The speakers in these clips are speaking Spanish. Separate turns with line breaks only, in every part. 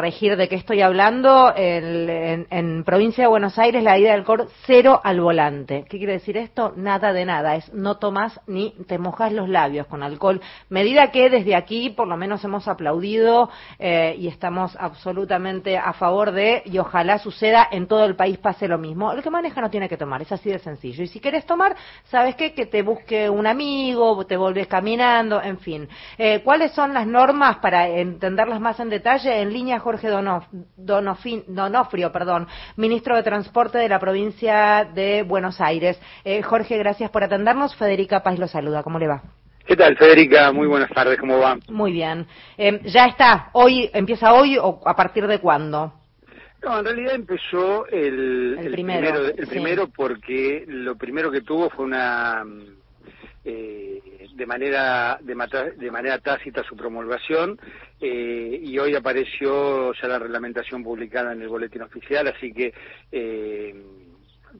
regir de qué estoy hablando, en, en, provincia de Buenos Aires la ida del alcohol cero al volante. ¿Qué quiere decir esto? Nada de nada, es no tomas ni te mojas los labios con alcohol. Medida que desde aquí por lo menos hemos aplaudido eh, y estamos absolutamente a favor de, y ojalá suceda en todo el país pase lo mismo. El que maneja no tiene que tomar, es así de sencillo. Y si quieres tomar, ¿sabes qué? Que te busque un amigo, te volvés caminando, en fin. Eh, ¿Cuáles son las normas para entenderlas más en detalle? En línea, Jorge Donofrio, perdón, ministro de Transporte de la provincia de Buenos Aires. Eh, Jorge, gracias por atendernos. Federica Paz lo saluda. ¿Cómo le va?
¿Qué tal, Federica? Muy buenas tardes, ¿cómo va?
Muy bien. Eh, ¿Ya está? ¿Hoy empieza hoy o a partir de cuándo?
No, en realidad empezó el,
primero,
el primero porque lo primero que tuvo fue una eh, de manera de, de, manera tácita su promulgación eh, y hoy apareció ya la reglamentación publicada en el boletín oficial, así que eh,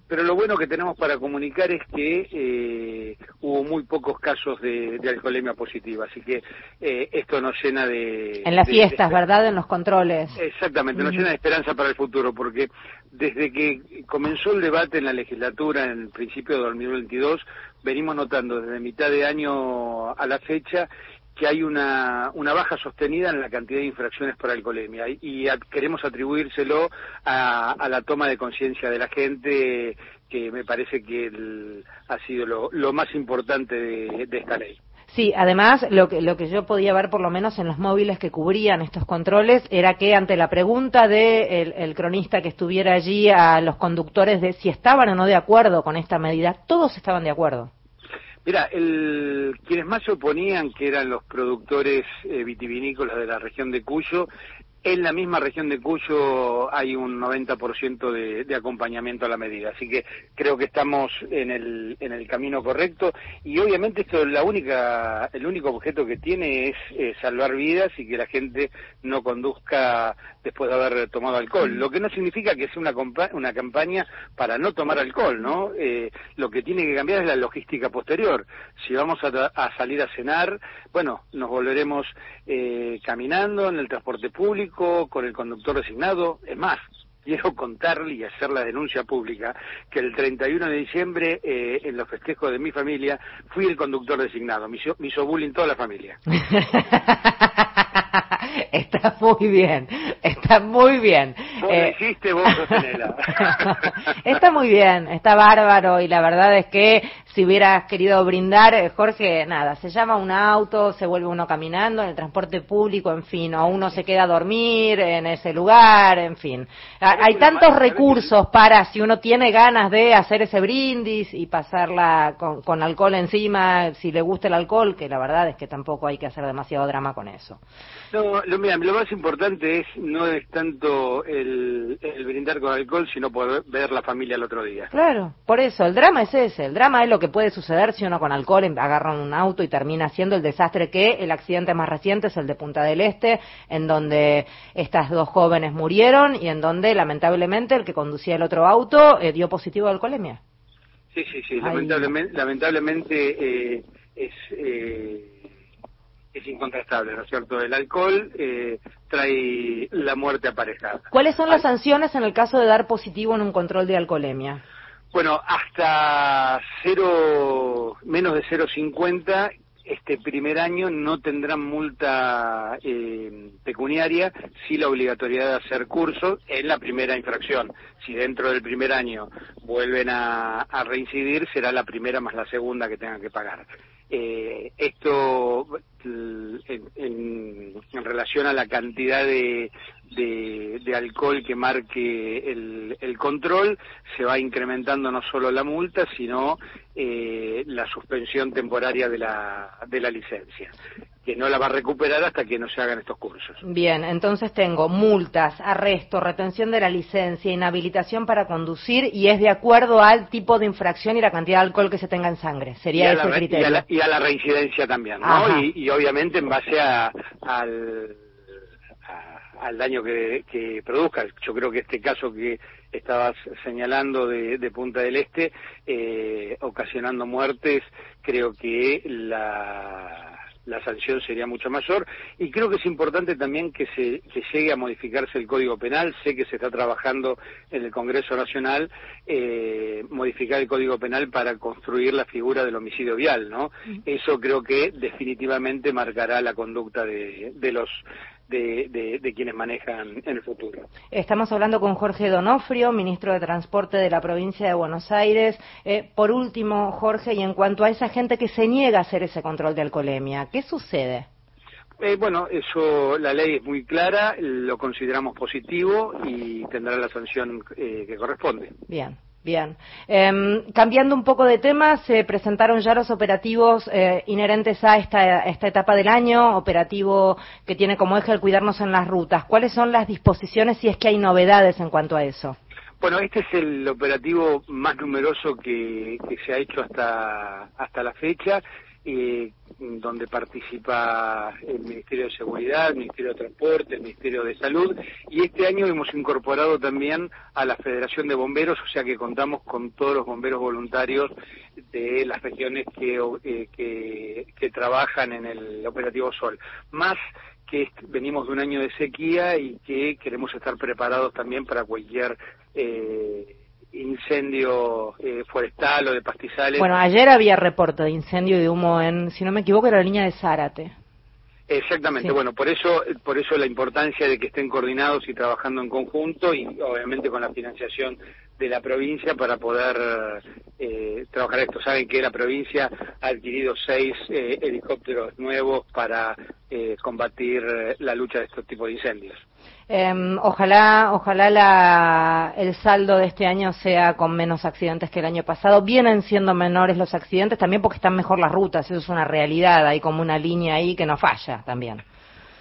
pero lo bueno que tenemos para comunicar es que eh, hubo muy pocos casos de, alcoholemia positiva, así que eh, esto nos llena de...
En las fiestas, ¿verdad? En los controles.
Exactamente, nos llena de esperanza para el futuro, porque desde que comenzó el debate en la legislatura en el principio de 2022, venimos notando desde mitad de año a la fecha que hay una, una baja sostenida en la cantidad de infracciones por alcoholemia y, queremos atribuírselo a, la toma de conciencia de la gente que me parece que ha sido lo, más importante de, esta ley.
Sí, además lo que, lo que yo podía ver por lo menos en los móviles que cubrían estos controles era que ante la pregunta de el cronista que estuviera allí a los conductores de si estaban o no de acuerdo con esta medida, todos estaban de acuerdo.
Mira, el, quienes más se oponían, que eran los productores eh, vitivinícolas de la región de Cuyo, en la misma región de Cuyo hay un 90% de, de acompañamiento a la medida, así que creo que estamos en el, en el camino correcto. Y obviamente esto la única, el único objeto que tiene es eh, salvar vidas y que la gente no conduzca después de haber tomado alcohol, lo que no significa que sea una, una campaña para no tomar alcohol, ¿no? Eh, lo que tiene que cambiar es la logística posterior. Si vamos a, salir a cenar, bueno, nos volveremos eh, caminando en el transporte público, con el conductor designado. Es más, quiero contarle y hacer la denuncia pública que el 31 de diciembre, eh, en los festejos de mi familia, fui el conductor designado. Me hizo, me hizo bullying toda la familia.
está muy bien, está muy bien.
Vos eh... vos
está muy bien, está bárbaro y la verdad es que si hubieras querido brindar, eh, Jorge, nada, se llama un auto, se vuelve uno caminando en el transporte público, en fin, o uno se queda a dormir en ese lugar, en fin. Hay tantos recursos para, si uno tiene ganas de hacer ese brindis y pasarla con, con alcohol encima, si le gusta el alcohol, que la verdad es que tampoco hay que hacer demasiado drama con eso.
No, lo, mira, lo más importante es no es tanto el, brindar con alcohol, sino poder ver la familia el otro día.
Claro, por eso, el drama es ese, el drama es lo que puede suceder si uno con alcohol agarra un auto y termina haciendo el desastre que el accidente más reciente es el de Punta del Este, en donde estas dos jóvenes murieron y en donde lamentablemente el que conducía el otro auto eh, dio positivo de alcoholemia.
Sí, sí, sí, lamentablemente, lamentablemente eh, es... Eh es incontrastable, ¿no es cierto? El alcohol eh, trae la muerte aparejada.
¿Cuáles son las sanciones en el caso de dar positivo en un control de alcoholemia?
Bueno, hasta cero, menos de 0,50 este primer año no tendrán multa eh, pecuniaria, sí la obligatoriedad de hacer cursos en la primera infracción. Si dentro del primer año vuelven a, reincidir, será la primera más la segunda que tengan que pagar. Eh, esto en, relación a la cantidad de, de, alcohol que marque el, el, control, se va incrementando no solo la multa, sino eh, la suspensión temporaria de la, de la licencia que no la va a recuperar hasta que no se hagan estos cursos.
Bien, entonces tengo multas, arresto, retención de la licencia, inhabilitación para conducir y es de acuerdo al tipo de infracción y la cantidad de alcohol que se tenga en sangre. Sería ese el criterio.
Y a, la, reincidencia también, ¿no? Y, obviamente en base a, al, al daño que, produzca. Yo creo que este caso que estabas señalando de, Punta del Este, eh, ocasionando muertes, creo que la la sanción sería mucho mayor. Y creo que es importante también que, se, que llegue a modificarse el Código Penal. Sé que se está trabajando en el Congreso Nacional eh, modificar el Código Penal para construir la figura del homicidio vial, ¿no? Eso creo que definitivamente marcará la conducta de, de los de, quienes manejan en el futuro.
Estamos hablando con Jorge Donofrio, ministro de Transporte de la provincia de Buenos Aires. Eh, por último, Jorge, y en cuanto a esa gente que se niega a hacer ese control de alcoholemia, ¿qué sucede?
Eh, bueno, eso, la ley es muy clara, lo consideramos positivo y tendrá la sanción eh, que corresponde.
Bien. Bien. Em, cambiando un poco de tema, se presentaron ya los operativos eh, inherentes a esta, esta, etapa del año, operativo que tiene como eje el cuidarnos en las rutas. ¿Cuáles son las disposiciones si es que hay novedades en cuanto a eso?
Bueno, este es el operativo más numeroso que, que se ha hecho hasta, hasta la fecha eh, donde participa el Ministerio de Seguridad, el Ministerio de Transporte, el Ministerio de Salud, y este año hemos incorporado también a la Federación de Bomberos, o sea que contamos con todos los bomberos voluntarios de las regiones que, eh, que, trabajan en el operativo Sol. Más que venimos de un año de sequía y que queremos estar preparados también para cualquier eh, incendio eh, forestal o de pastizales.
Bueno, ayer había reporte de incendio y de humo en, si no me equivoco, era la línea de Zárate.
Exactamente, bueno, por eso, por eso la importancia de que estén coordinados y trabajando en conjunto y obviamente con la financiación de la provincia para poder eh, trabajar esto. Saben que la provincia ha adquirido seis eh, helicópteros nuevos para combatir la lucha de estos tipos de incendios.
Em, ojalá, ojalá el saldo de este año sea con menos accidentes que el año pasado. Vienen siendo menores los accidentes también porque están mejor las rutas. Eso es una realidad. Hay como una línea ahí que no falla también.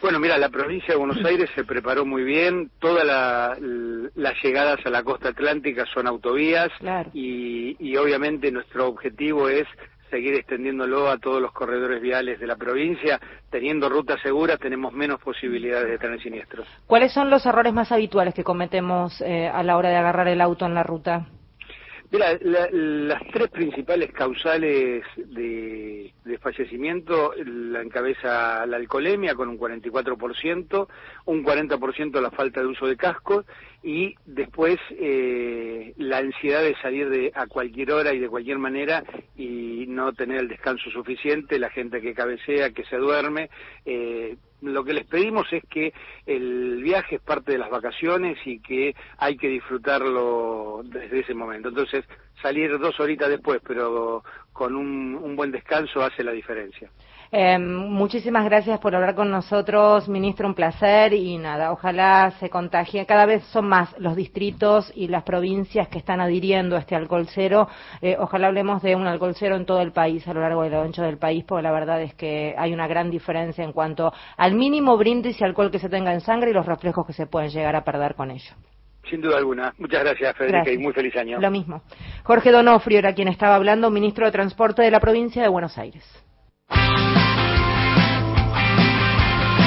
Bueno, mira, la provincia de Buenos Aires se preparó muy bien. Todas las llegadas a la costa atlántica son autovías y, y obviamente nuestro objetivo es seguir extendiéndolo a todos los corredores viales de la provincia. Teniendo rutas seguras tenemos menos posibilidades de tener siniestros.
¿Cuáles son los errores más habituales que cometemos eh, a la hora de agarrar el auto en la ruta?
Mira, las tres principales causales de, fallecimiento la encabeza la alcoholemia con un 44%, un 40% la falta de uso de casco y después eh, la ansiedad de salir de, a cualquier hora y de cualquier manera y no tener el descanso suficiente, la gente que cabecea, que se duerme. Eh, lo que les pedimos es que el viaje es parte de las vacaciones y que hay que disfrutarlo desde ese momento. Entonces, salir dos horitas después, pero con un, un buen descanso hace la diferencia.
Eh, muchísimas gracias por hablar con nosotros, ministro, un placer y nada, ojalá se contagie. Cada vez son más los distritos y las provincias que están adhiriendo a este alcohol cero. Eh, ojalá hablemos de un alcohol cero en todo el país, a lo largo y lo ancho del país, porque la verdad es que hay una gran diferencia en cuanto al mínimo brindis y alcohol que se tenga en sangre y los reflejos que se pueden llegar a perder con ello.
Sin duda alguna. Muchas gracias, Federica, y muy feliz año.
Lo mismo. Jorge Donofrio era quien estaba hablando, ministro de Transporte de la provincia de Buenos Aires.